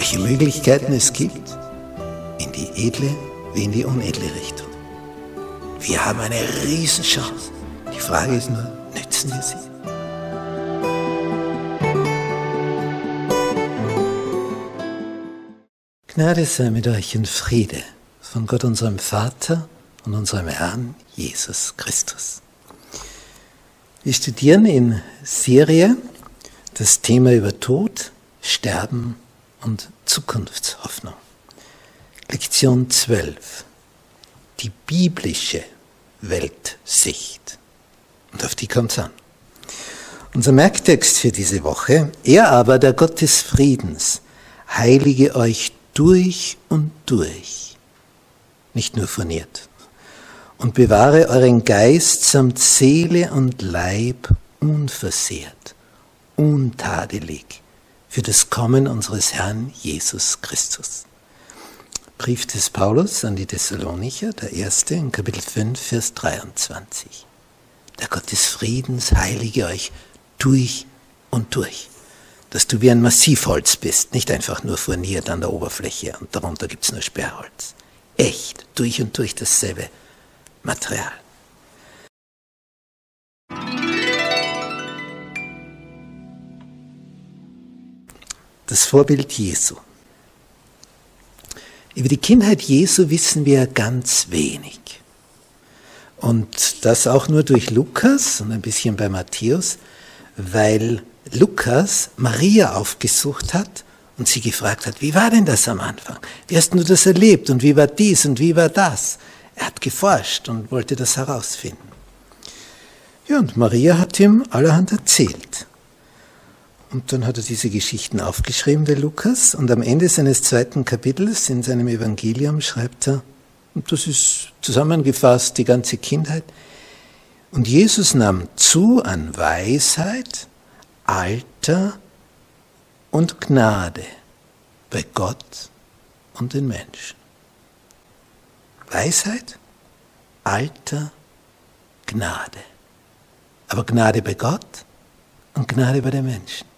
welche Möglichkeiten es gibt, in die edle wie in die unedle Richtung. Wir haben eine Riesenchance. Die Frage ist nur, nützen wir sie? Gnade sei mit euch und Friede von Gott unserem Vater und unserem Herrn Jesus Christus. Wir studieren in Serie das Thema über Tod, Sterben und Zukunftshoffnung. Lektion 12. Die biblische Weltsicht. Und auf die kommt es an. Unser Merktext für diese Woche. Er aber, der Gott des Friedens, heilige euch durch und durch. Nicht nur furniert und bewahre euren Geist samt Seele und Leib unversehrt, untadelig für das Kommen unseres Herrn Jesus Christus. Brief des Paulus an die Thessalonicher, der erste, in Kapitel 5, Vers 23. Der Gott des Friedens heilige euch durch und durch, dass du wie ein Massivholz bist, nicht einfach nur furniert an der Oberfläche und darunter gibt's nur Sperrholz. Echt, durch und durch dasselbe Material. Das Vorbild Jesu. Über die Kindheit Jesu wissen wir ganz wenig. Und das auch nur durch Lukas und ein bisschen bei Matthäus, weil Lukas Maria aufgesucht hat und sie gefragt hat, wie war denn das am Anfang? Wie hast du das erlebt und wie war dies und wie war das? Er hat geforscht und wollte das herausfinden. Ja, und Maria hat ihm allerhand erzählt. Und dann hat er diese Geschichten aufgeschrieben, der Lukas, und am Ende seines zweiten Kapitels in seinem Evangelium schreibt er, und das ist zusammengefasst die ganze Kindheit, und Jesus nahm zu an Weisheit, Alter und Gnade bei Gott und den Menschen. Weisheit, Alter, Gnade. Aber Gnade bei Gott und Gnade bei den Menschen.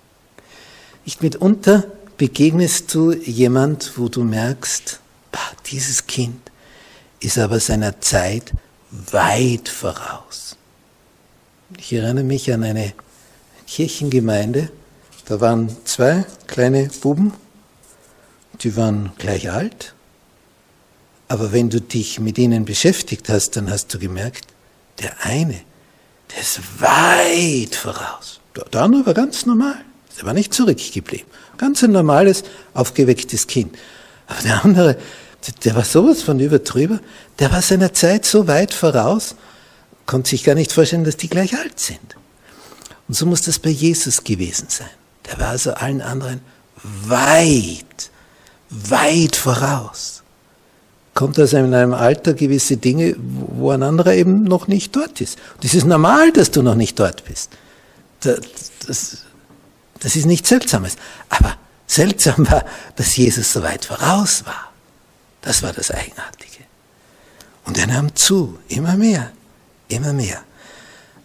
Nicht mitunter begegnest du jemand, wo du merkst, dieses Kind ist aber seiner Zeit weit voraus. Ich erinnere mich an eine Kirchengemeinde, da waren zwei kleine Buben, die waren gleich alt, aber wenn du dich mit ihnen beschäftigt hast, dann hast du gemerkt, der eine, der ist weit voraus. Der andere war ganz normal. Der war nicht zurückgeblieben. Ganz ein normales, aufgewecktes Kind. Aber der andere, der war sowas von übertrüber, der war seiner Zeit so weit voraus, konnte sich gar nicht vorstellen, dass die gleich alt sind. Und so muss das bei Jesus gewesen sein. Der war also allen anderen weit, weit voraus kommt aus einem Alter gewisse Dinge, wo ein anderer eben noch nicht dort ist. Und es ist normal, dass du noch nicht dort bist. Das, das, das ist nichts Seltsames. Aber seltsam war, dass Jesus so weit voraus war. Das war das Eigenartige. Und er nahm zu, immer mehr, immer mehr.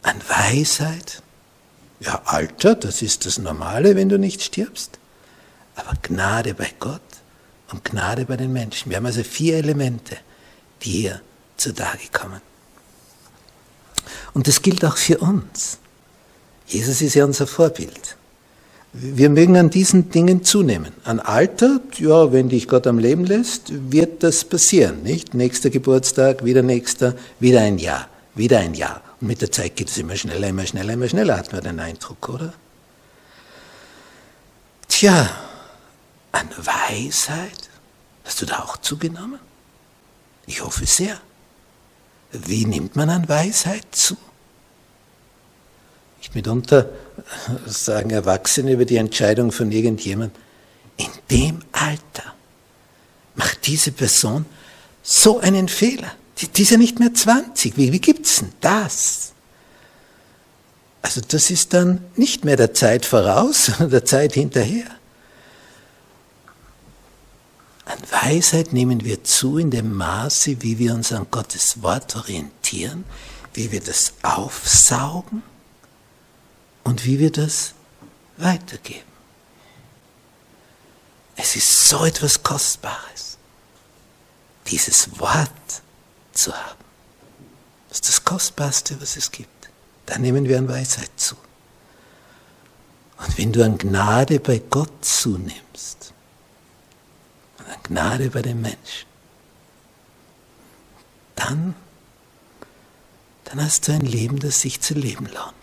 An Weisheit, ja, Alter, das ist das Normale, wenn du nicht stirbst. Aber Gnade bei Gott, und Gnade bei den Menschen. Wir haben also vier Elemente, die hier zutage kommen. Und das gilt auch für uns. Jesus ist ja unser Vorbild. Wir mögen an diesen Dingen zunehmen. An Alter, ja, wenn dich Gott am Leben lässt, wird das passieren, nicht? Nächster Geburtstag, wieder nächster, wieder ein Jahr, wieder ein Jahr. Und mit der Zeit geht es immer schneller, immer schneller, immer schneller, hat man den Eindruck, oder? Tja, an Weisheit? Hast du da auch zugenommen? Ich hoffe sehr. Wie nimmt man an Weisheit zu? Ich mitunter sagen Erwachsene über die Entscheidung von irgendjemand, in dem Alter, macht diese Person so einen Fehler. Die, die ist ja nicht mehr 20. Wie, wie gibt's denn das? Also das ist dann nicht mehr der Zeit voraus, sondern der Zeit hinterher. An Weisheit nehmen wir zu in dem Maße, wie wir uns an Gottes Wort orientieren, wie wir das aufsaugen und wie wir das weitergeben. Es ist so etwas Kostbares, dieses Wort zu haben. Das ist das Kostbarste, was es gibt. Da nehmen wir an Weisheit zu. Und wenn du an Gnade bei Gott zunimmst und an Gnade bei den Menschen, dann, dann hast du ein Leben, das sich zu leben lohnt.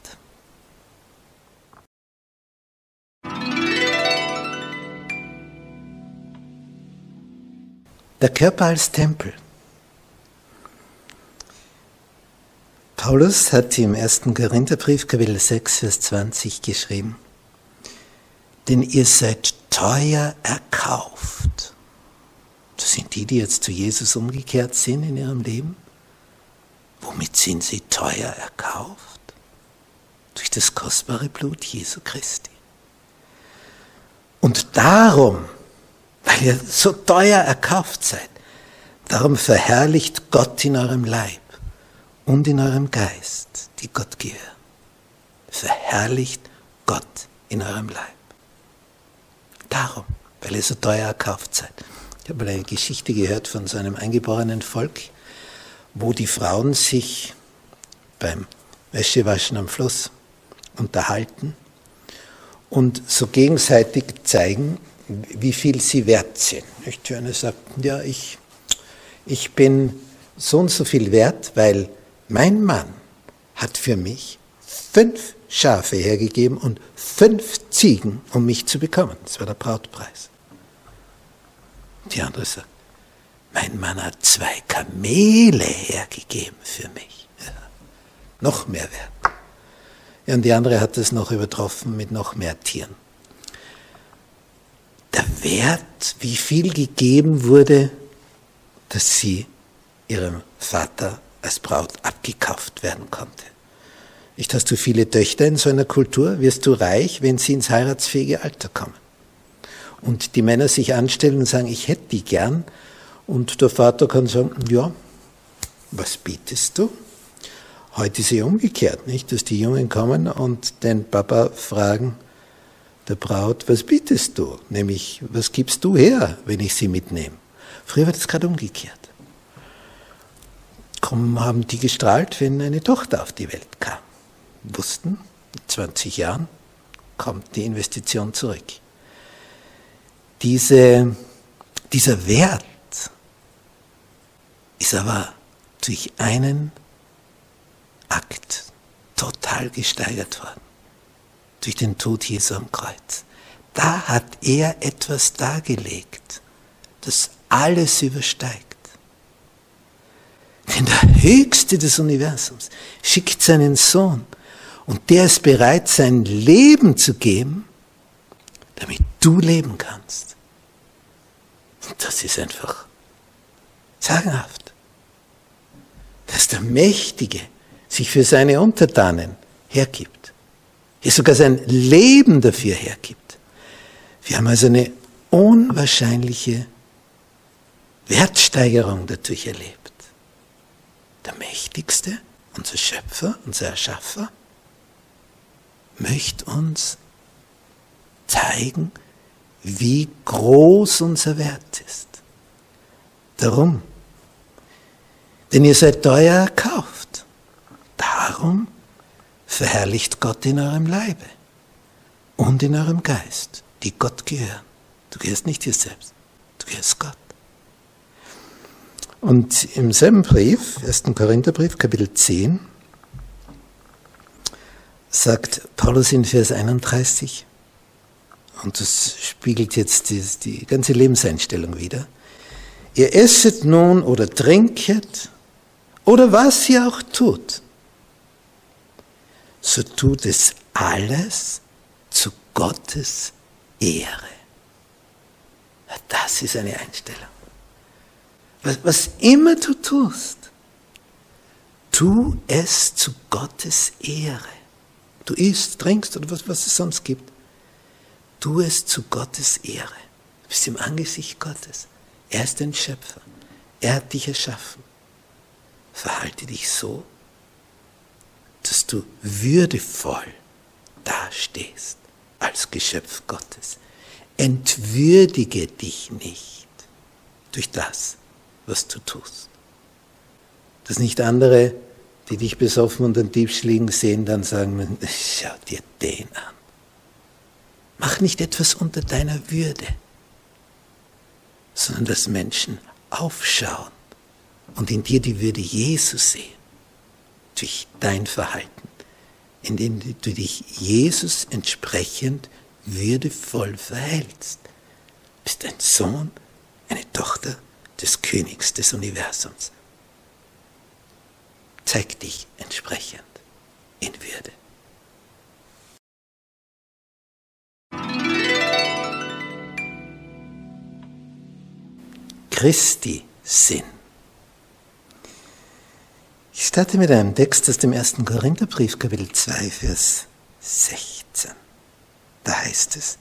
Der Körper als Tempel. Paulus hat im ersten Korintherbrief, Kapitel 6, Vers 20 geschrieben, denn ihr seid teuer erkauft. Das sind die, die jetzt zu Jesus umgekehrt sind in ihrem Leben. Womit sind sie teuer erkauft? Durch das kostbare Blut Jesu Christi. Und darum, weil ihr so teuer erkauft seid, darum verherrlicht Gott in eurem Leib und in eurem Geist, die Gott gehören. Verherrlicht Gott in eurem Leib. Darum, weil ihr so teuer erkauft seid. Ich habe mal eine Geschichte gehört von so einem eingeborenen Volk, wo die Frauen sich beim Wäschewaschen am Fluss unterhalten und so gegenseitig zeigen, wie viel sie wert sind. Die eine sagt, ja, ich, ich bin so und so viel wert, weil mein Mann hat für mich fünf Schafe hergegeben und fünf Ziegen, um mich zu bekommen. Das war der Brautpreis. Die andere sagt, mein Mann hat zwei Kamele hergegeben für mich. Ja, noch mehr wert. Ja, und die andere hat es noch übertroffen mit noch mehr Tieren. Der Wert, wie viel gegeben wurde, dass sie ihrem Vater als Braut abgekauft werden konnte. Nicht hast du viele Töchter in so einer Kultur, wirst du reich, wenn sie ins heiratsfähige Alter kommen. Und die Männer sich anstellen und sagen, ich hätte die gern. Und der Vater kann sagen, ja, was bietest du? Heute ist es umgekehrt, nicht? Dass die Jungen kommen und den Papa fragen, der Braut, was bietest du? Nämlich, was gibst du her, wenn ich sie mitnehme? Früher war das gerade umgekehrt kommen, haben die gestrahlt, wenn eine Tochter auf die Welt kam. Wussten, in 20 Jahren kommt die Investition zurück. Diese, dieser Wert ist aber durch einen Akt total gesteigert worden. Durch den Tod Jesu am Kreuz. Da hat er etwas dargelegt, das alles übersteigt. Denn der Höchste des Universums schickt seinen Sohn und der ist bereit, sein Leben zu geben, damit du leben kannst. Und das ist einfach sagenhaft. Dass der Mächtige sich für seine Untertanen hergibt. Er sogar sein Leben dafür hergibt. Wir haben also eine unwahrscheinliche Wertsteigerung dadurch erlebt der Mächtigste, unser Schöpfer, unser Erschaffer, möchte uns zeigen, wie groß unser Wert ist. Darum. Denn ihr seid teuer erkauft. Darum verherrlicht Gott in eurem Leibe und in eurem Geist, die Gott gehören. Du gehörst nicht dir selbst, du gehörst Gott. Und im selben Brief, 1. Korintherbrief, Kapitel 10, sagt Paulus in Vers 31, und das spiegelt jetzt die, die ganze Lebenseinstellung wieder, ihr esset nun oder trinket oder was ihr auch tut, so tut es alles zu Gottes Ehre. Das ist eine Einstellung. Was, was immer du tust, tu es zu Gottes Ehre. Du isst, trinkst oder was, was es sonst gibt. Tu es zu Gottes Ehre. Du bist im Angesicht Gottes. Er ist ein Schöpfer. Er hat dich erschaffen. Verhalte dich so, dass du würdevoll dastehst als Geschöpf Gottes. Entwürdige dich nicht durch das, was du tust. Dass nicht andere, die dich besoffen und den Diebsch liegen sehen, dann sagen, schau dir den an. Mach nicht etwas unter deiner Würde, sondern dass Menschen aufschauen und in dir die Würde Jesus sehen, durch dein Verhalten, indem du dich Jesus entsprechend würdevoll verhältst. Du bist ein Sohn, eine Tochter des Königs des Universums. Zeig dich entsprechend in Würde. Christi Sinn. Ich starte mit einem Text aus dem ersten Korintherbrief, Kapitel 2, Vers 16. Da heißt es,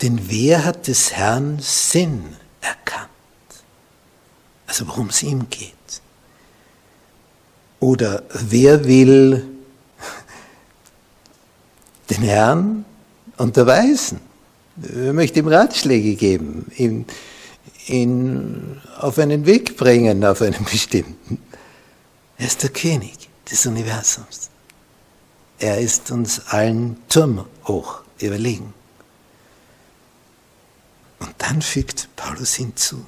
denn wer hat des Herrn Sinn erkannt? Also worum es ihm geht. Oder wer will den Herrn unterweisen? Wer möchte ihm Ratschläge geben, ihn, ihn auf einen Weg bringen, auf einen bestimmten? Er ist der König des Universums. Er ist uns allen Turm hoch überlegen. Und dann fügt Paulus hinzu,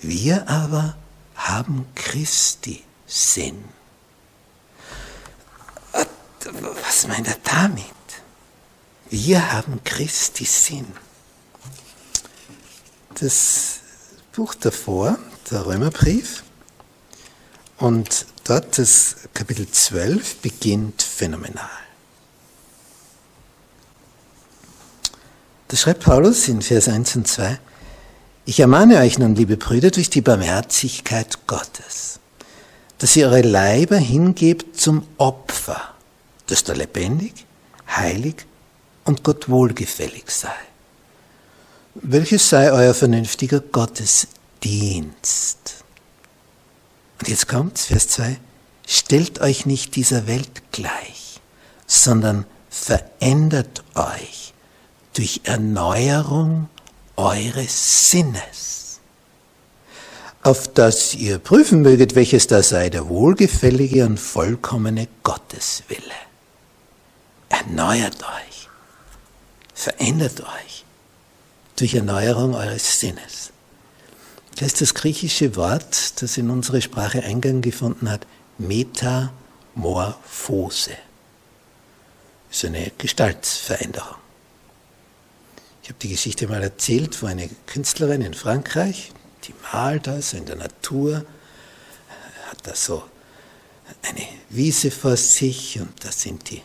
wir aber haben Christi Sinn. Was meint er damit? Wir haben Christi Sinn. Das Buch davor, der Römerbrief, und dort das Kapitel 12 beginnt phänomenal. Da schreibt Paulus in Vers 1 und 2, ich ermahne euch nun, liebe Brüder, durch die Barmherzigkeit Gottes, dass ihr eure Leiber hingebt zum Opfer, das da lebendig, heilig und Gott wohlgefällig sei. Welches sei euer vernünftiger Gottesdienst? Und jetzt kommt Vers 2. Stellt euch nicht dieser Welt gleich, sondern verändert euch durch Erneuerung eures Sinnes, auf dass ihr prüfen möget, welches da sei der wohlgefällige und vollkommene Gotteswille. Erneuert euch, verändert euch durch Erneuerung eures Sinnes. Das ist das griechische Wort, das in unsere Sprache Eingang gefunden hat, Metamorphose. Das ist eine Gestaltsveränderung. Ich habe die Geschichte mal erzählt, wo eine Künstlerin in Frankreich, die malt also in der Natur, hat da so eine Wiese vor sich und da sind die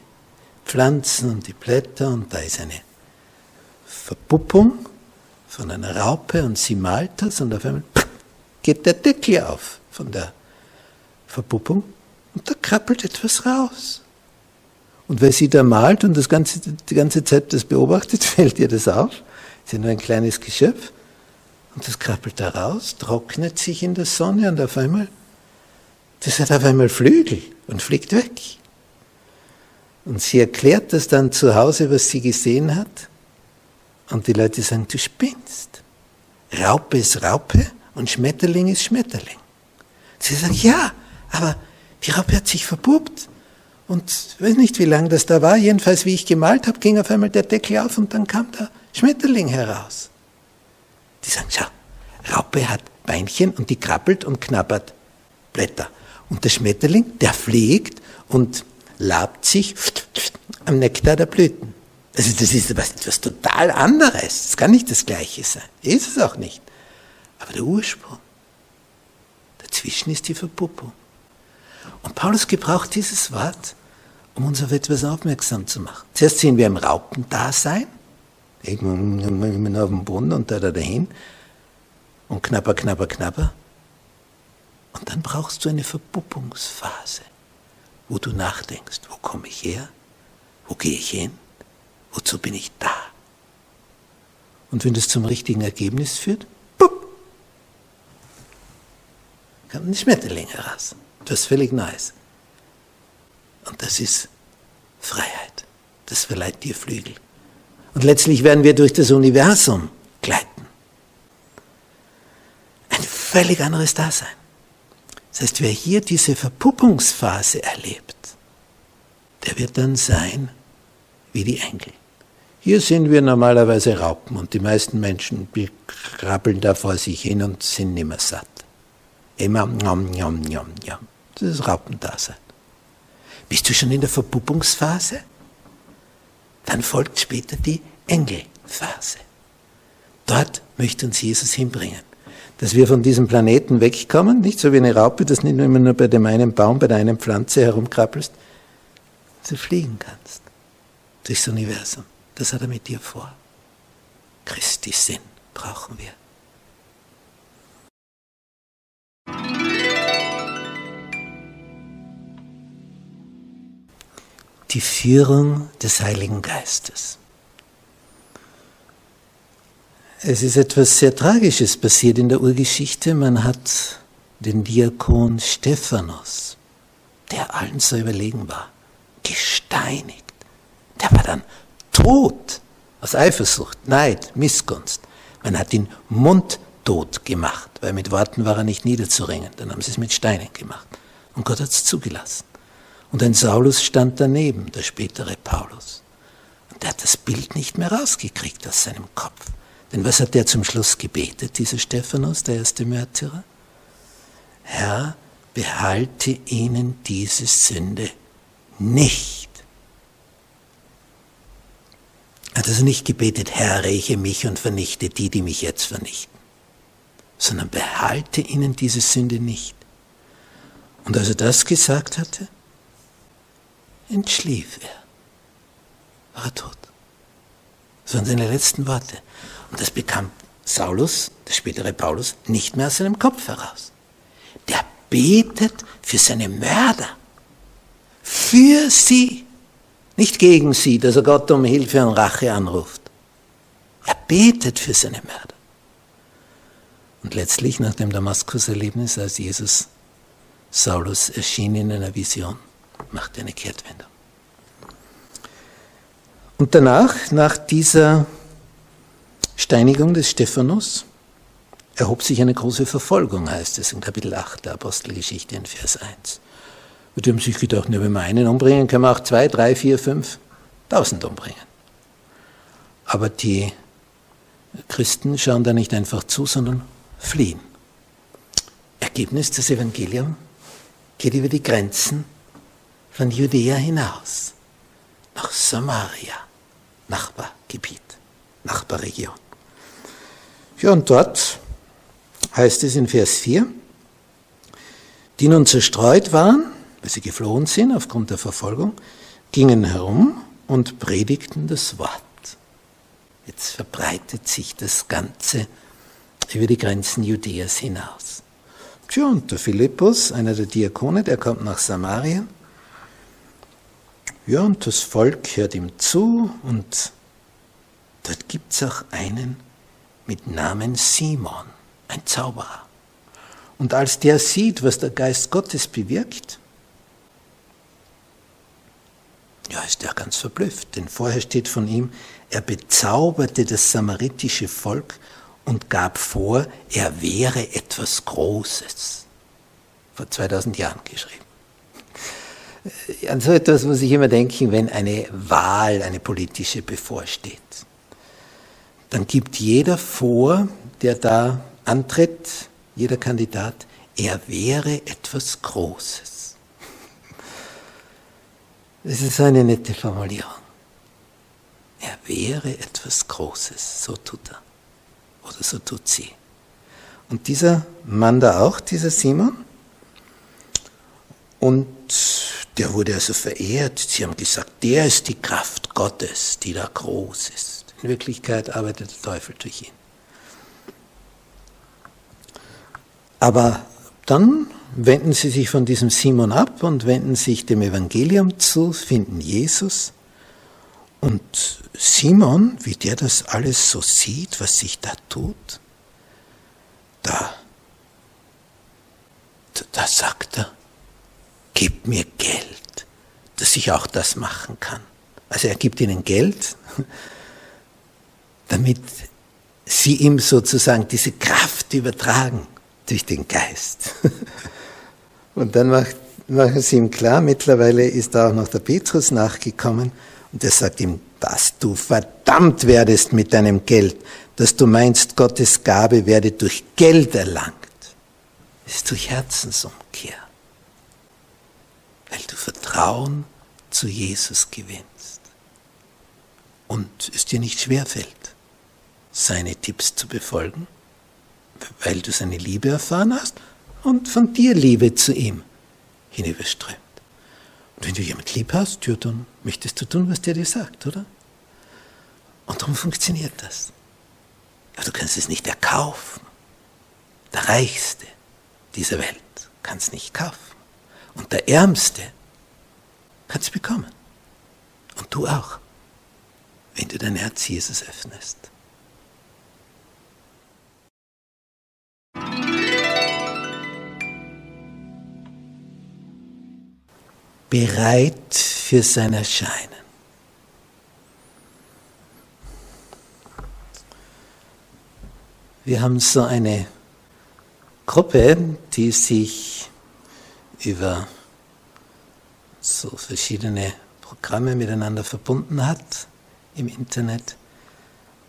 Pflanzen und die Blätter und da ist eine Verpuppung von einer Raupe und sie malt das und auf einmal geht der Deckel auf von der Verpuppung und da krabbelt etwas raus. Und weil sie da malt und das ganze, die ganze Zeit das beobachtet, fällt ihr das auf. Sie ist nur ein kleines Geschöpf und das krabbelt da raus, trocknet sich in der Sonne und auf einmal, das hat auf einmal Flügel und fliegt weg. Und sie erklärt das dann zu Hause, was sie gesehen hat. Und die Leute sagen, du spinnst. Raupe ist Raupe und Schmetterling ist Schmetterling. Sie sagen, ja, aber die Raupe hat sich verpuppt. Und ich weiß nicht, wie lange das da war. Jedenfalls, wie ich gemalt habe, ging auf einmal der Deckel auf und dann kam der Schmetterling heraus. Die sagen, schau, Raupe hat Beinchen und die krabbelt und knabbert Blätter. Und der Schmetterling, der fliegt und labt sich am Nektar der Blüten. Also das ist etwas, total anderes. Das kann nicht das Gleiche sein. Ist es auch nicht. Aber der Ursprung, dazwischen ist die Verpuppung. Und Paulus gebraucht dieses Wort, um uns auf etwas aufmerksam zu machen. Zuerst sehen wir im Raupendasein, irgendwann auf dem Boden und da, da dahin. und knapper, knapper, knapper. Und dann brauchst du eine Verpuppungsphase, wo du nachdenkst, wo komme ich her, wo gehe ich hin, wozu bin ich da. Und wenn das zum richtigen Ergebnis führt, pupp, kommt ein Schmetterling heraus. Das völlig Neues. Und das ist Freiheit. Das verleiht dir Flügel. Und letztlich werden wir durch das Universum gleiten. Ein völlig anderes Dasein. Das heißt, wer hier diese Verpuppungsphase erlebt, der wird dann sein wie die Engel. Hier sind wir normalerweise Raupen und die meisten Menschen krabbeln da vor sich hin und sind nimmer satt. Immer njom, njom, njom, njom. Das ist Raupendasein. Bist du schon in der Verpuppungsphase? Dann folgt später die Engelphase. Dort möchte uns Jesus hinbringen. Dass wir von diesem Planeten wegkommen, nicht so wie eine Raupe, dass nicht immer nur bei dem einen Baum, bei der einen Pflanze herumkrabbelst, du fliegen kannst durchs Universum. Das hat er mit dir vor. Christi Sinn brauchen wir. die Führung des Heiligen Geistes. Es ist etwas sehr Tragisches passiert in der Urgeschichte. Man hat den Diakon Stephanus, der allen so überlegen war, gesteinigt. Der war dann tot aus Eifersucht, Neid, Missgunst. Man hat ihn mundtot gemacht, weil mit Worten war er nicht niederzuringen. Dann haben sie es mit Steinen gemacht. Und Gott hat es zugelassen. Und ein Saulus stand daneben, der spätere Paulus. Und der hat das Bild nicht mehr rausgekriegt aus seinem Kopf. Denn was hat der zum Schluss gebetet, dieser Stephanus, der erste Märtyrer? Herr, behalte ihnen diese Sünde nicht. Er hat also nicht gebetet, Herr, räche mich und vernichte die, die mich jetzt vernichten, sondern behalte ihnen diese Sünde nicht. Und als er das gesagt hatte, entschlief er. War er tot. Das waren seine letzten Worte. Und das bekam Saulus, der spätere Paulus, nicht mehr aus seinem Kopf heraus. Der betet für seine Mörder. Für sie. Nicht gegen sie, dass er Gott um Hilfe und Rache anruft. Er betet für seine Mörder. Und letztlich, nach dem Damaskus-Erlebnis, als Jesus Saulus erschien in einer Vision, macht eine Kehrtwendung. Und danach, nach dieser Steinigung des Stephanus, erhob sich eine große Verfolgung, heißt es in Kapitel 8 der Apostelgeschichte in Vers 1. Und die haben sich gedacht, wenn wir einen umbringen, können wir auch zwei, drei, vier, fünf, tausend umbringen. Aber die Christen schauen da nicht einfach zu, sondern fliehen. Ergebnis des Evangeliums geht über die Grenzen von Judäa hinaus nach Samaria, Nachbargebiet, Nachbarregion. Ja, und dort heißt es in Vers 4, die nun zerstreut waren, weil sie geflohen sind aufgrund der Verfolgung, gingen herum und predigten das Wort. Jetzt verbreitet sich das Ganze über die Grenzen Judäas hinaus. Tja, und der Philippus, einer der Diakone, der kommt nach Samaria ja, und das Volk hört ihm zu und dort gibt es auch einen mit Namen Simon, ein Zauberer. Und als der sieht, was der Geist Gottes bewirkt, ja, ist er ganz verblüfft, denn vorher steht von ihm, er bezauberte das samaritische Volk und gab vor, er wäre etwas Großes. Vor 2000 Jahren geschrieben. An so etwas muss ich immer denken, wenn eine Wahl, eine politische bevorsteht. Dann gibt jeder vor, der da antritt, jeder Kandidat, er wäre etwas Großes. Das ist eine nette Formulierung. Er wäre etwas Großes, so tut er. Oder so tut sie. Und dieser Mann da auch, dieser Simon, und der wurde also verehrt. Sie haben gesagt, der ist die Kraft Gottes, die da groß ist. In Wirklichkeit arbeitet der Teufel durch ihn. Aber dann wenden sie sich von diesem Simon ab und wenden sich dem Evangelium zu, finden Jesus. Und Simon, wie der das alles so sieht, was sich da tut, da, da sagt er, gib mir Geld, dass ich auch das machen kann. Also er gibt ihnen Geld, damit sie ihm sozusagen diese Kraft übertragen durch den Geist. Und dann macht, machen sie ihm klar, mittlerweile ist da auch noch der Petrus nachgekommen und er sagt ihm, dass du verdammt werdest mit deinem Geld, dass du meinst, Gottes Gabe werde durch Geld erlangt. Ist durch Herzensumkehr, weil du Vertrauen zu Jesus gewinnst und es dir nicht schwerfällt, seine Tipps zu befolgen, weil du seine Liebe erfahren hast und von dir Liebe zu ihm hinüberströmt. Und wenn du jemand lieb hast, ja, dann möchtest du tun, was der dir sagt, oder? Und darum funktioniert das. Aber du kannst es nicht erkaufen. Der Reichste dieser Welt kann es nicht kaufen. Und der Ärmste kann es bekommen. Und du auch, wenn du dein Herz Jesus öffnest. Bereit für sein Erscheinen. Wir haben so eine Gruppe, die sich über so verschiedene Programme miteinander verbunden hat im Internet.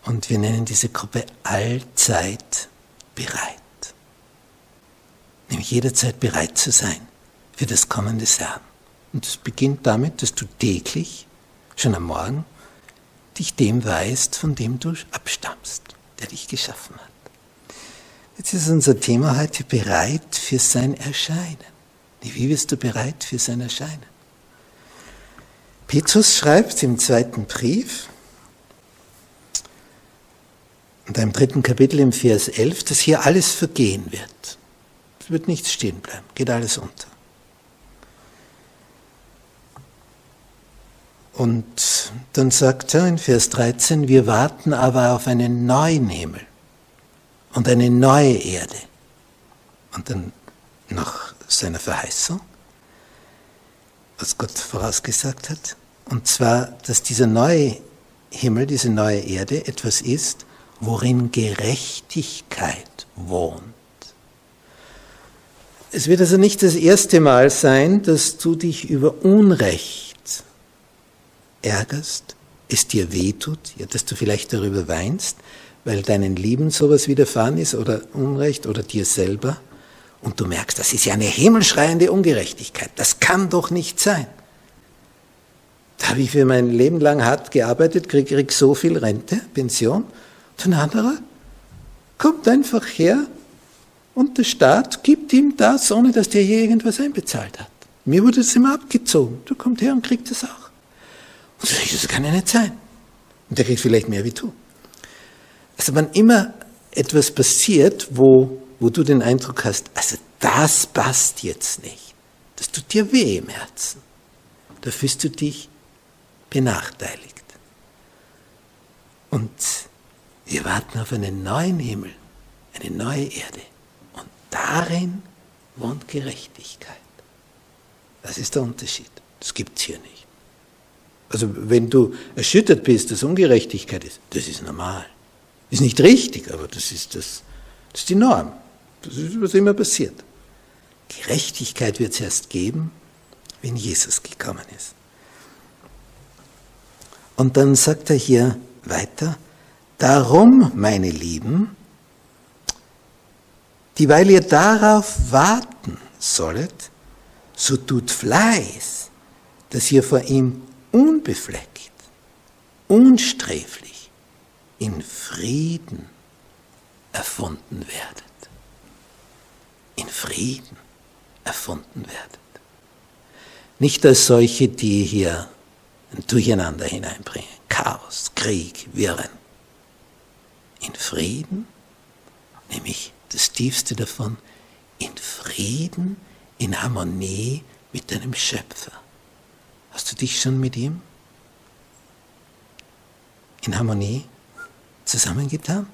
Und wir nennen diese Gruppe allzeit bereit. Nämlich jederzeit bereit zu sein für das Kommen des Herrn. Und es beginnt damit, dass du täglich, schon am Morgen, dich dem weißt, von dem du abstammst, der dich geschaffen hat. Jetzt ist unser Thema heute bereit für sein Erscheinen. Wie wirst du bereit für sein Erscheinen? Petrus schreibt im zweiten Brief, und im dritten Kapitel im Vers 11, dass hier alles vergehen wird. Es wird nichts stehen bleiben, geht alles unter. Und dann sagt er in Vers 13, wir warten aber auf einen neuen Himmel und eine neue Erde. Und dann nach seiner Verheißung, was Gott vorausgesagt hat, und zwar, dass dieser neue Himmel, diese neue Erde etwas ist, worin Gerechtigkeit wohnt. Es wird also nicht das erste Mal sein, dass du dich über Unrecht ärgerst, es dir wehtut, ja, dass du vielleicht darüber weinst, weil deinen Lieben sowas widerfahren ist oder Unrecht oder dir selber und du merkst, das ist ja eine himmelschreiende Ungerechtigkeit, das kann doch nicht sein. Da habe ich für mein Leben lang hart gearbeitet, krieg, krieg so viel Rente, Pension, und ein anderer kommt einfach her und der Staat gibt ihm das, ohne dass der je irgendwas einbezahlt hat. Mir wurde es immer abgezogen. Du kommst her und kriegst es auch. Und das kann ja nicht sein. Und der kriegt vielleicht mehr wie du. Also wenn immer etwas passiert, wo, wo du den Eindruck hast, also das passt jetzt nicht, das tut dir weh im Herzen, da fühlst du dich benachteiligt. Und wir warten auf einen neuen Himmel, eine neue Erde. Und darin wohnt Gerechtigkeit. Das ist der Unterschied. Das gibt es hier nicht. Also wenn du erschüttert bist, dass Ungerechtigkeit ist, das ist normal. Ist nicht richtig, aber das ist, das, das ist die Norm. Das ist, was immer passiert. Gerechtigkeit wird es erst geben, wenn Jesus gekommen ist. Und dann sagt er hier weiter, darum, meine Lieben, dieweil ihr darauf warten sollet, so tut Fleiß, dass ihr vor ihm unbefleckt, unsträflich, in Frieden erfunden werdet. In Frieden erfunden werdet. Nicht als solche, die hier ein Durcheinander hineinbringen. Chaos, Krieg, Wirren. In Frieden, nämlich das tiefste davon, in Frieden, in Harmonie mit deinem Schöpfer. Hast du dich schon mit ihm in Harmonie zusammengetan?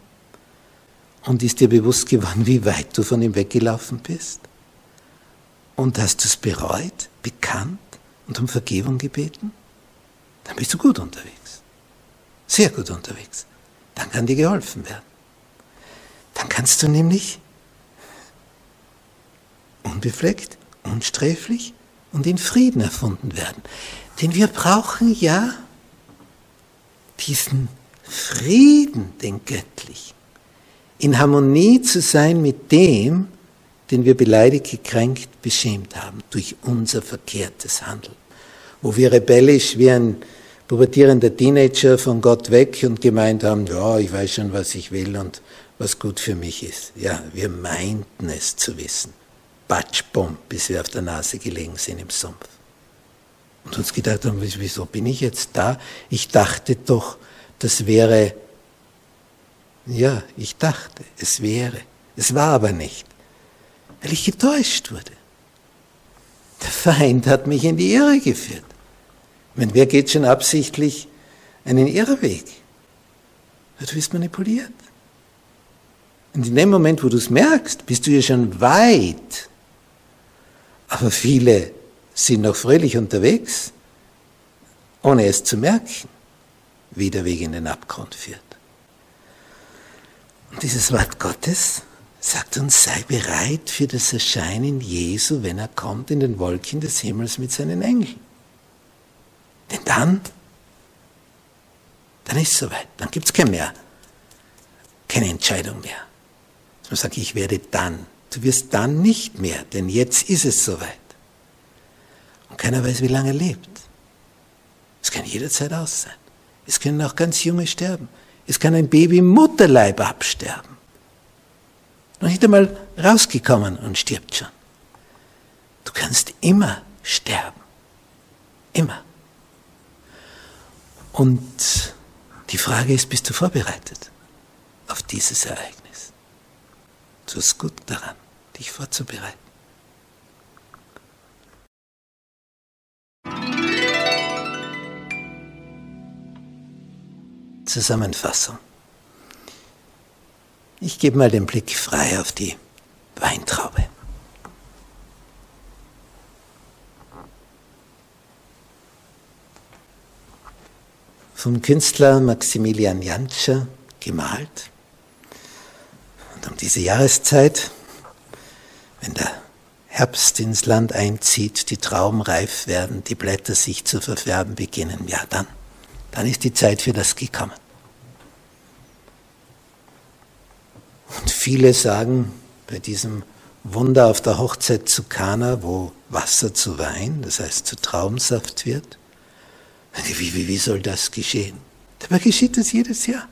Und ist dir bewusst geworden, wie weit du von ihm weggelaufen bist? Und hast du es bereut, bekannt und um Vergebung gebeten? Dann bist du gut unterwegs. Sehr gut unterwegs. Dann kann dir geholfen werden. Dann kannst du nämlich unbefleckt, unsträflich und in Frieden erfunden werden. Denn wir brauchen ja diesen Frieden, den göttlichen, in Harmonie zu sein mit dem, den wir beleidigt, gekränkt, beschämt haben durch unser verkehrtes Handeln. Wo wir rebellisch wie ein pubertierender Teenager von Gott weg und gemeint haben, ja, ich weiß schon, was ich will und was gut für mich ist. Ja, wir meinten es zu wissen. Batschbomb, bis wir auf der Nase gelegen sind im Sumpf. Und uns gedacht haben, wieso bin ich jetzt da? Ich dachte doch, das wäre, ja, ich dachte, es wäre. Es war aber nicht, weil ich getäuscht wurde. Der Feind hat mich in die Irre geführt. Ich meine, wer geht schon absichtlich einen Irrweg? Du wirst manipuliert. Und in dem Moment, wo du es merkst, bist du ja schon weit. Aber viele sind noch fröhlich unterwegs, ohne es zu merken, wie der Weg in den Abgrund führt. Und dieses Wort Gottes sagt uns, sei bereit für das Erscheinen Jesu, wenn er kommt in den Wolken des Himmels mit seinen Engeln. Denn dann, dann ist es soweit, dann gibt es kein mehr, keine Entscheidung mehr. Man sagt, ich werde dann. Du wirst dann nicht mehr, denn jetzt ist es soweit. Und keiner weiß, wie lange er lebt. Es kann jederzeit aus sein. Es können auch ganz junge sterben. Es kann ein Baby im Mutterleib absterben. Noch nicht einmal rausgekommen und stirbt schon. Du kannst immer sterben. Immer. Und die Frage ist, bist du vorbereitet auf dieses Ereignis? Du hast gut daran, dich vorzubereiten. Zusammenfassung. Ich gebe mal den Blick frei auf die Weintraube. vom Künstler Maximilian Jantscher gemalt. Und um diese Jahreszeit, wenn der Herbst ins Land einzieht, die Trauben reif werden, die Blätter sich zu verfärben beginnen, ja dann, dann ist die Zeit für das gekommen. Und viele sagen bei diesem Wunder auf der Hochzeit zu Kana, wo Wasser zu Wein, das heißt zu Traubensaft wird, wie, wie, wie soll das geschehen? Dabei geschieht das jedes Jahr.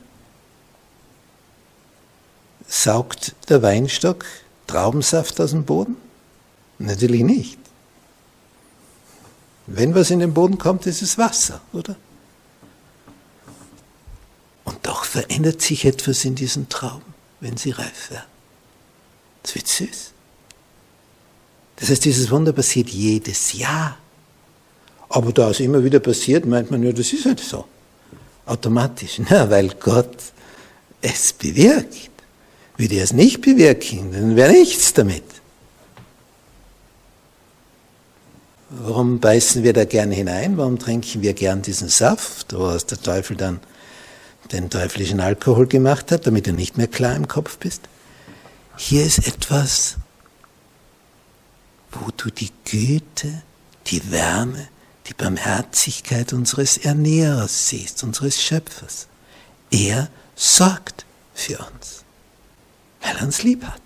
Saugt der Weinstock Traubensaft aus dem Boden? Natürlich nicht. Wenn was in den Boden kommt, ist es Wasser, oder? Und doch verändert sich etwas in diesen Trauben, wenn sie reif werden. Es wird süß. Das heißt, dieses Wunder passiert jedes Jahr. Aber da es immer wieder passiert, meint man ja, das ist halt so. Automatisch. Na, weil Gott es bewirkt. Würde er es nicht bewirken, dann wäre nichts damit. Warum beißen wir da gerne hinein? Warum trinken wir gern diesen Saft, wo der Teufel dann den teuflischen Alkohol gemacht hat, damit du nicht mehr klar im Kopf bist? Hier ist etwas, wo du die Güte, die Wärme, die Barmherzigkeit unseres Ernährers siehst, unseres Schöpfers. Er sorgt für uns, weil er uns lieb hat.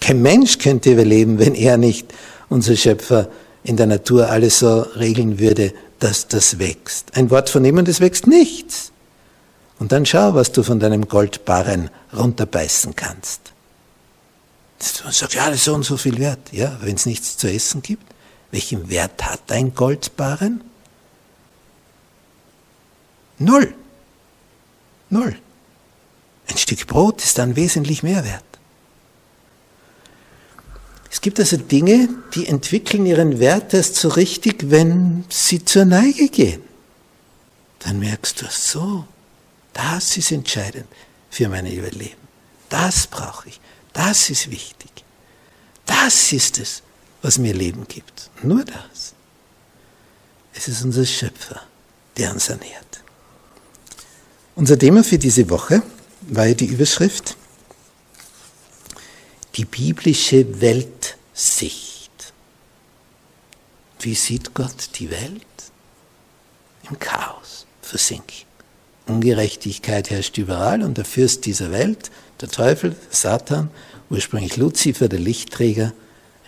Kein Mensch könnte überleben, wenn er nicht, unser Schöpfer, in der Natur alles so regeln würde, dass das wächst. Ein Wort von ihm und es wächst nichts. Und dann schau, was du von deinem Goldbarren runterbeißen kannst. Man sagt, ja, das ist so und so viel wert. Ja, wenn es nichts zu essen gibt. Welchen Wert hat ein Goldbarren? Null. Null. Ein Stück Brot ist dann wesentlich mehr wert. Es gibt also Dinge, die entwickeln ihren Wert erst so richtig, wenn sie zur Neige gehen. Dann merkst du, so, das ist entscheidend für mein Überleben. Das brauche ich. Das ist wichtig. Das ist es, was mir Leben gibt. Nur das. Es ist unser Schöpfer, der uns ernährt. Unser Thema für diese Woche war ja die Überschrift Die biblische Weltsicht. Wie sieht Gott die Welt? Im Chaos versinken. Ungerechtigkeit herrscht überall und der Fürst dieser Welt, der Teufel, Satan, ursprünglich Luzifer, der Lichtträger,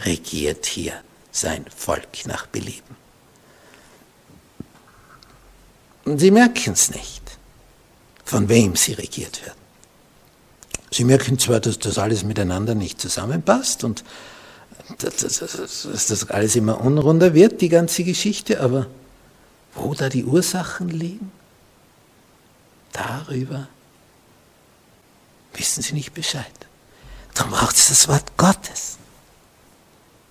regiert hier sein Volk nach Belieben. Und sie merken es nicht, von wem sie regiert werden. Sie merken zwar, dass das alles miteinander nicht zusammenpasst und dass das alles immer unrunder wird, die ganze Geschichte, aber wo da die Ursachen liegen, darüber wissen sie nicht Bescheid. Darum braucht es das Wort Gottes,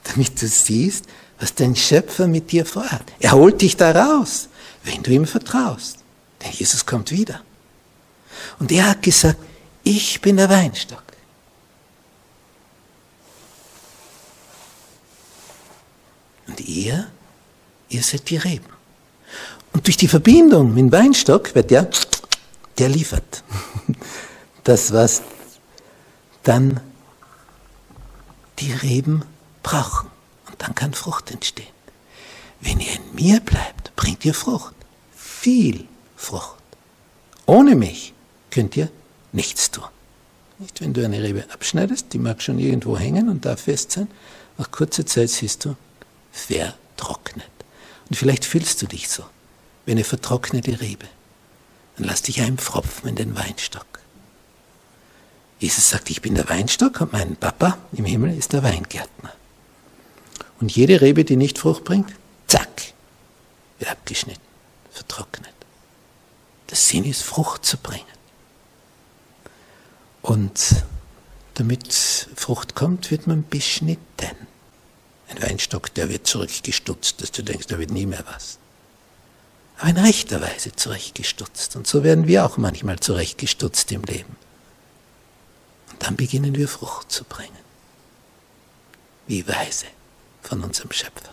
damit du siehst, was dein Schöpfer mit dir vorhat. Er holt dich da raus wenn du ihm vertraust. Denn Jesus kommt wieder. Und er hat gesagt, ich bin der Weinstock. Und ihr, ihr seid die Reben. Und durch die Verbindung mit dem Weinstock wird der, der liefert. Das, was dann die Reben brauchen. Und dann kann Frucht entstehen. Wenn ihr in mir bleibt, bringt ihr Frucht viel Frucht. Ohne mich könnt ihr nichts tun. Nicht, wenn du eine Rebe abschneidest, die mag schon irgendwo hängen und darf fest sein, nach kurzer Zeit siehst du, vertrocknet. Und vielleicht fühlst du dich so, wie eine vertrocknete Rebe. Dann lass dich einpfropfen in den Weinstock. Jesus sagt, ich bin der Weinstock und mein Papa im Himmel ist der Weingärtner. Und jede Rebe, die nicht Frucht bringt, zack, wird abgeschnitten vertrocknet. Der Sinn ist, Frucht zu bringen. Und damit Frucht kommt, wird man beschnitten. Ein Weinstock, der wird zurückgestutzt, dass du denkst, da wird nie mehr was. Aber in rechter Weise zurechtgestutzt. Und so werden wir auch manchmal zurechtgestutzt im Leben. Und dann beginnen wir Frucht zu bringen. Wie weise von unserem Schöpfer.